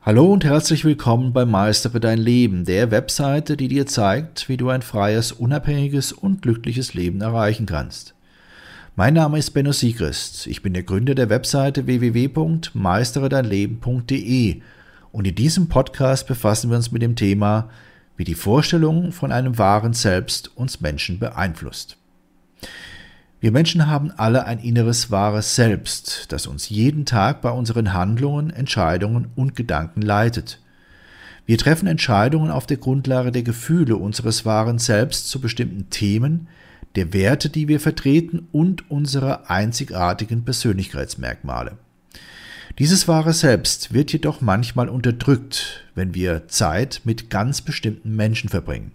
Hallo und herzlich willkommen bei Meistere dein Leben, der Webseite, die dir zeigt, wie du ein freies, unabhängiges und glückliches Leben erreichen kannst. Mein Name ist Benno Siegrist. Ich bin der Gründer der Webseite www.meisteredeinleben.de und in diesem Podcast befassen wir uns mit dem Thema, wie die Vorstellung von einem wahren Selbst uns Menschen beeinflusst. Wir Menschen haben alle ein inneres wahres Selbst, das uns jeden Tag bei unseren Handlungen, Entscheidungen und Gedanken leitet. Wir treffen Entscheidungen auf der Grundlage der Gefühle unseres wahren Selbst zu bestimmten Themen, der Werte, die wir vertreten und unserer einzigartigen Persönlichkeitsmerkmale. Dieses wahre Selbst wird jedoch manchmal unterdrückt, wenn wir Zeit mit ganz bestimmten Menschen verbringen.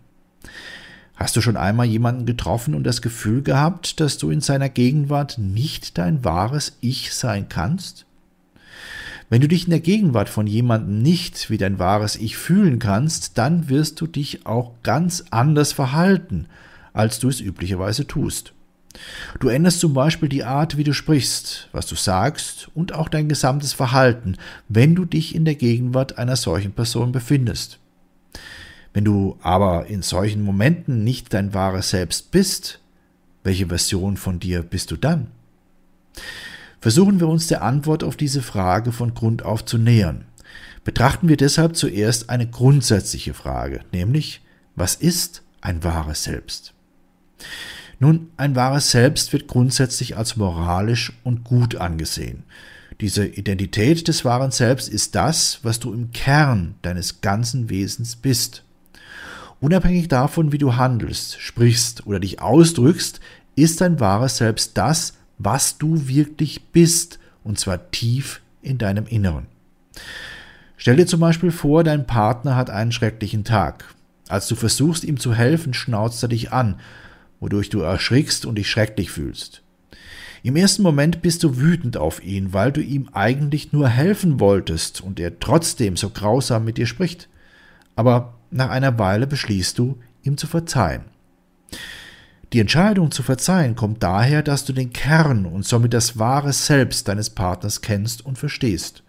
Hast du schon einmal jemanden getroffen und das Gefühl gehabt, dass du in seiner Gegenwart nicht dein wahres Ich sein kannst? Wenn du dich in der Gegenwart von jemandem nicht wie dein wahres Ich fühlen kannst, dann wirst du dich auch ganz anders verhalten, als du es üblicherweise tust. Du änderst zum Beispiel die Art, wie du sprichst, was du sagst und auch dein gesamtes Verhalten, wenn du dich in der Gegenwart einer solchen Person befindest. Wenn du aber in solchen Momenten nicht dein wahres Selbst bist, welche Version von dir bist du dann? Versuchen wir uns der Antwort auf diese Frage von Grund auf zu nähern. Betrachten wir deshalb zuerst eine grundsätzliche Frage, nämlich, was ist ein wahres Selbst? Nun, ein wahres Selbst wird grundsätzlich als moralisch und gut angesehen. Diese Identität des wahren Selbst ist das, was du im Kern deines ganzen Wesens bist. Unabhängig davon, wie du handelst, sprichst oder dich ausdrückst, ist dein wahres Selbst das, was du wirklich bist, und zwar tief in deinem Inneren. Stell dir zum Beispiel vor, dein Partner hat einen schrecklichen Tag. Als du versuchst, ihm zu helfen, schnauzt er dich an, wodurch du erschrickst und dich schrecklich fühlst. Im ersten Moment bist du wütend auf ihn, weil du ihm eigentlich nur helfen wolltest und er trotzdem so grausam mit dir spricht. Aber nach einer Weile beschließt du, ihm zu verzeihen. Die Entscheidung zu verzeihen kommt daher, dass du den Kern und somit das wahre Selbst deines Partners kennst und verstehst.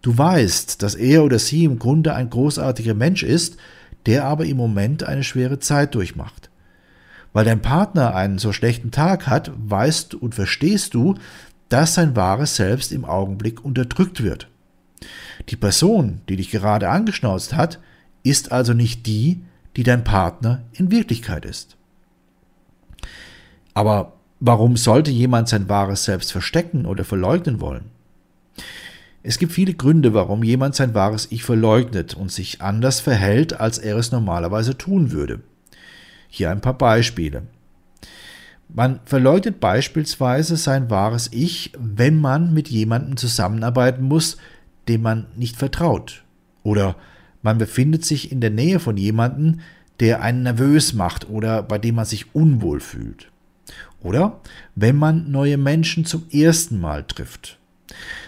Du weißt, dass er oder sie im Grunde ein großartiger Mensch ist, der aber im Moment eine schwere Zeit durchmacht. Weil dein Partner einen so schlechten Tag hat, weißt und verstehst du, dass sein wahres Selbst im Augenblick unterdrückt wird. Die Person, die dich gerade angeschnauzt hat, ist also nicht die, die dein Partner in Wirklichkeit ist. Aber warum sollte jemand sein wahres Selbst verstecken oder verleugnen wollen? Es gibt viele Gründe, warum jemand sein wahres Ich verleugnet und sich anders verhält, als er es normalerweise tun würde. Hier ein paar Beispiele. Man verleugnet beispielsweise sein wahres Ich, wenn man mit jemandem zusammenarbeiten muss, dem man nicht vertraut. Oder man befindet sich in der Nähe von jemandem, der einen nervös macht oder bei dem man sich unwohl fühlt. Oder wenn man neue Menschen zum ersten Mal trifft.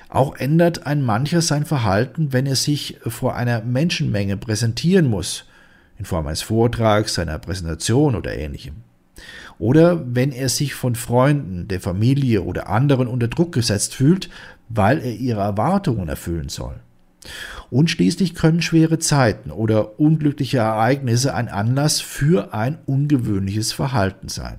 Auch ändert ein mancher sein Verhalten, wenn er sich vor einer Menschenmenge präsentieren muss, in Form eines Vortrags, seiner Präsentation oder ähnlichem. Oder wenn er sich von Freunden, der Familie oder anderen unter Druck gesetzt fühlt, weil er ihre Erwartungen erfüllen soll. Und schließlich können schwere Zeiten oder unglückliche Ereignisse ein Anlass für ein ungewöhnliches Verhalten sein.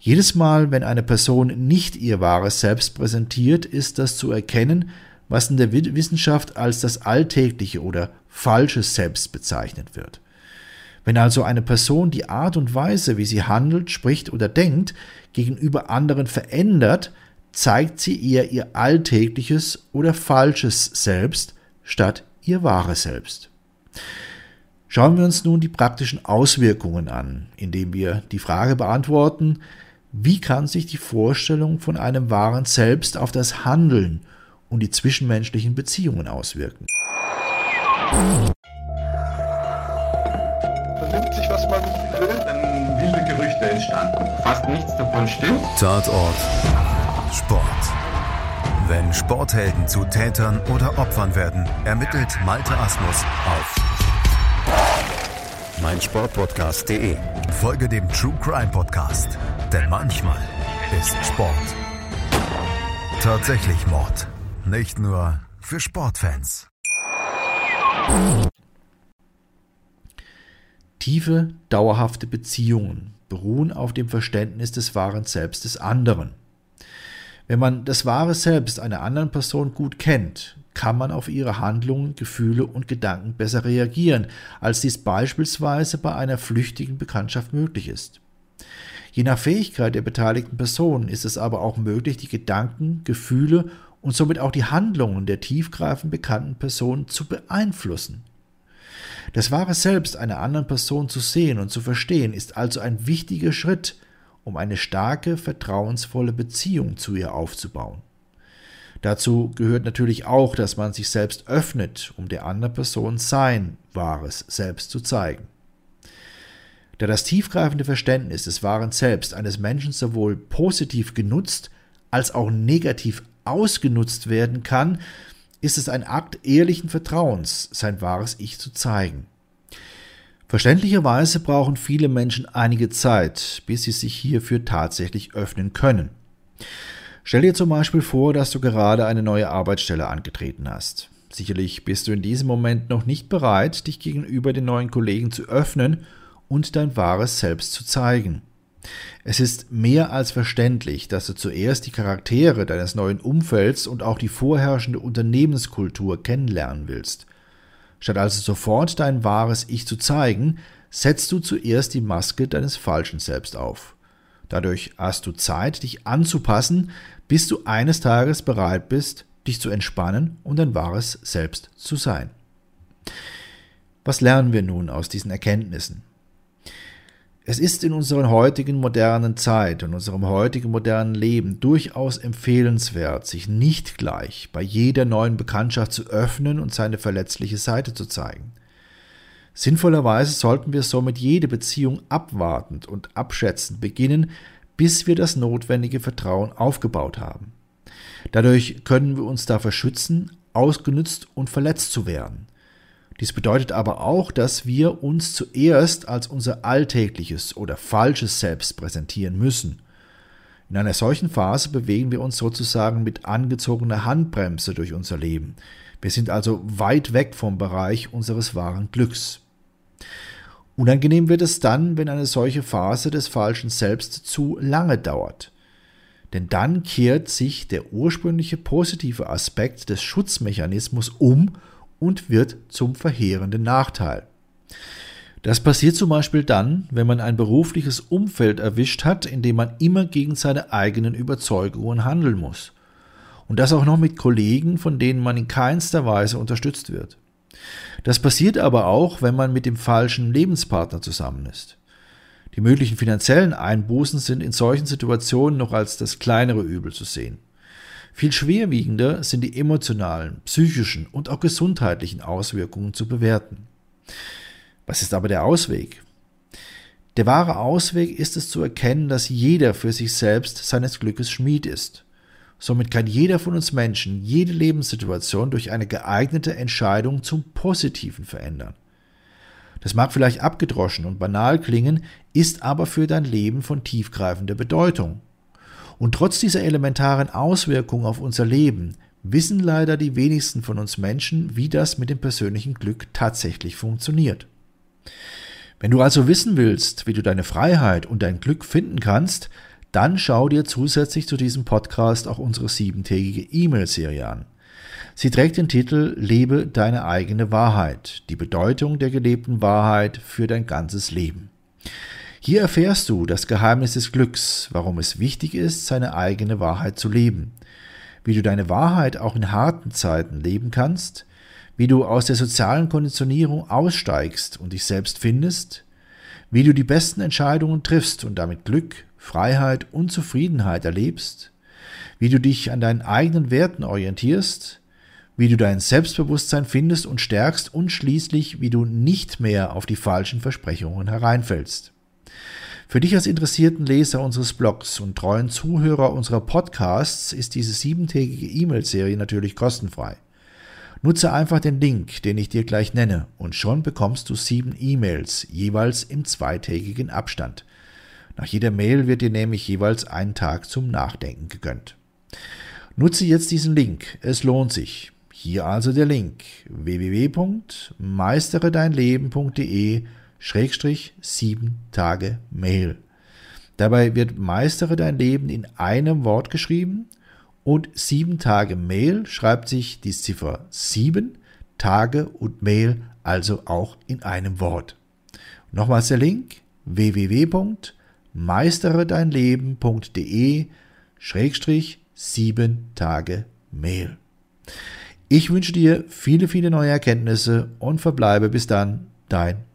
Jedes Mal, wenn eine Person nicht ihr wahres Selbst präsentiert, ist das zu erkennen, was in der Wissenschaft als das alltägliche oder falsche Selbst bezeichnet wird. Wenn also eine Person die Art und Weise, wie sie handelt, spricht oder denkt, gegenüber anderen verändert, zeigt sie eher ihr alltägliches oder falsches Selbst statt ihr wahres Selbst. Schauen wir uns nun die praktischen Auswirkungen an, indem wir die Frage beantworten, wie kann sich die Vorstellung von einem wahren Selbst auf das Handeln und die zwischenmenschlichen Beziehungen auswirken? Vernimmt sich, was man will, dann wilde Gerüchte entstanden. Fast nichts davon stimmt. Tatort Sport. Wenn Sporthelden zu Tätern oder Opfern werden, ermittelt Malte Asmus auf meinsportpodcast.de. Folge dem True Crime Podcast, denn manchmal ist Sport tatsächlich Mord. Nicht nur für Sportfans. Tiefe, dauerhafte Beziehungen beruhen auf dem Verständnis des wahren Selbst des anderen. Wenn man das wahre Selbst einer anderen Person gut kennt, kann man auf ihre Handlungen, Gefühle und Gedanken besser reagieren, als dies beispielsweise bei einer flüchtigen Bekanntschaft möglich ist. Je nach Fähigkeit der beteiligten Person ist es aber auch möglich, die Gedanken, Gefühle und somit auch die Handlungen der tiefgreifend bekannten Person zu beeinflussen. Das wahre Selbst einer anderen Person zu sehen und zu verstehen, ist also ein wichtiger Schritt, um eine starke, vertrauensvolle Beziehung zu ihr aufzubauen. Dazu gehört natürlich auch, dass man sich selbst öffnet, um der anderen Person sein wahres Selbst zu zeigen. Da das tiefgreifende Verständnis des wahren Selbst eines Menschen sowohl positiv genutzt als auch negativ ausgenutzt werden kann, ist es ein Akt ehrlichen Vertrauens, sein wahres Ich zu zeigen. Verständlicherweise brauchen viele Menschen einige Zeit, bis sie sich hierfür tatsächlich öffnen können. Stell dir zum Beispiel vor, dass du gerade eine neue Arbeitsstelle angetreten hast. Sicherlich bist du in diesem Moment noch nicht bereit, dich gegenüber den neuen Kollegen zu öffnen und dein wahres Selbst zu zeigen. Es ist mehr als verständlich, dass du zuerst die Charaktere deines neuen Umfelds und auch die vorherrschende Unternehmenskultur kennenlernen willst. Statt also sofort dein wahres Ich zu zeigen, setzt du zuerst die Maske deines falschen Selbst auf. Dadurch hast du Zeit, dich anzupassen, bis du eines Tages bereit bist, dich zu entspannen und dein wahres Selbst zu sein. Was lernen wir nun aus diesen Erkenntnissen? Es ist in unserer heutigen modernen Zeit und unserem heutigen modernen Leben durchaus empfehlenswert, sich nicht gleich bei jeder neuen Bekanntschaft zu öffnen und seine verletzliche Seite zu zeigen. Sinnvollerweise sollten wir somit jede Beziehung abwartend und abschätzend beginnen, bis wir das notwendige Vertrauen aufgebaut haben. Dadurch können wir uns davor schützen, ausgenützt und verletzt zu werden. Dies bedeutet aber auch, dass wir uns zuerst als unser alltägliches oder falsches Selbst präsentieren müssen. In einer solchen Phase bewegen wir uns sozusagen mit angezogener Handbremse durch unser Leben. Wir sind also weit weg vom Bereich unseres wahren Glücks. Unangenehm wird es dann, wenn eine solche Phase des falschen Selbst zu lange dauert. Denn dann kehrt sich der ursprüngliche positive Aspekt des Schutzmechanismus um und wird zum verheerenden Nachteil. Das passiert zum Beispiel dann, wenn man ein berufliches Umfeld erwischt hat, in dem man immer gegen seine eigenen Überzeugungen handeln muss. Und das auch noch mit Kollegen, von denen man in keinster Weise unterstützt wird. Das passiert aber auch, wenn man mit dem falschen Lebenspartner zusammen ist. Die möglichen finanziellen Einbußen sind in solchen Situationen noch als das kleinere Übel zu sehen. Viel schwerwiegender sind die emotionalen, psychischen und auch gesundheitlichen Auswirkungen zu bewerten. Was ist aber der Ausweg? Der wahre Ausweg ist es zu erkennen, dass jeder für sich selbst seines Glückes Schmied ist. Somit kann jeder von uns Menschen jede Lebenssituation durch eine geeignete Entscheidung zum Positiven verändern. Das mag vielleicht abgedroschen und banal klingen, ist aber für dein Leben von tiefgreifender Bedeutung. Und trotz dieser elementaren Auswirkungen auf unser Leben wissen leider die wenigsten von uns Menschen, wie das mit dem persönlichen Glück tatsächlich funktioniert. Wenn du also wissen willst, wie du deine Freiheit und dein Glück finden kannst, dann schau dir zusätzlich zu diesem Podcast auch unsere siebentägige E-Mail-Serie an. Sie trägt den Titel Lebe deine eigene Wahrheit, die Bedeutung der gelebten Wahrheit für dein ganzes Leben. Hier erfährst du das Geheimnis des Glücks, warum es wichtig ist, seine eigene Wahrheit zu leben, wie du deine Wahrheit auch in harten Zeiten leben kannst, wie du aus der sozialen Konditionierung aussteigst und dich selbst findest, wie du die besten Entscheidungen triffst und damit Glück, Freiheit und Zufriedenheit erlebst, wie du dich an deinen eigenen Werten orientierst, wie du dein Selbstbewusstsein findest und stärkst und schließlich, wie du nicht mehr auf die falschen Versprechungen hereinfällst. Für dich als interessierten Leser unseres Blogs und treuen Zuhörer unserer Podcasts ist diese siebentägige E-Mail-Serie natürlich kostenfrei. Nutze einfach den Link, den ich dir gleich nenne, und schon bekommst du sieben E-Mails, jeweils im zweitägigen Abstand. Nach jeder Mail wird dir nämlich jeweils ein Tag zum Nachdenken gegönnt. Nutze jetzt diesen Link, es lohnt sich. Hier also der Link www.meisteredeinleben.de Schrägstrich 7 Tage Mail. Dabei wird Meistere dein Leben in einem Wort geschrieben und 7 Tage Mail schreibt sich die Ziffer 7, Tage und Mail also auch in einem Wort. Nochmals der Link www.meisteredeinleben.de Schrägstrich 7 Tage Mail. Ich wünsche dir viele, viele neue Erkenntnisse und verbleibe bis dann dein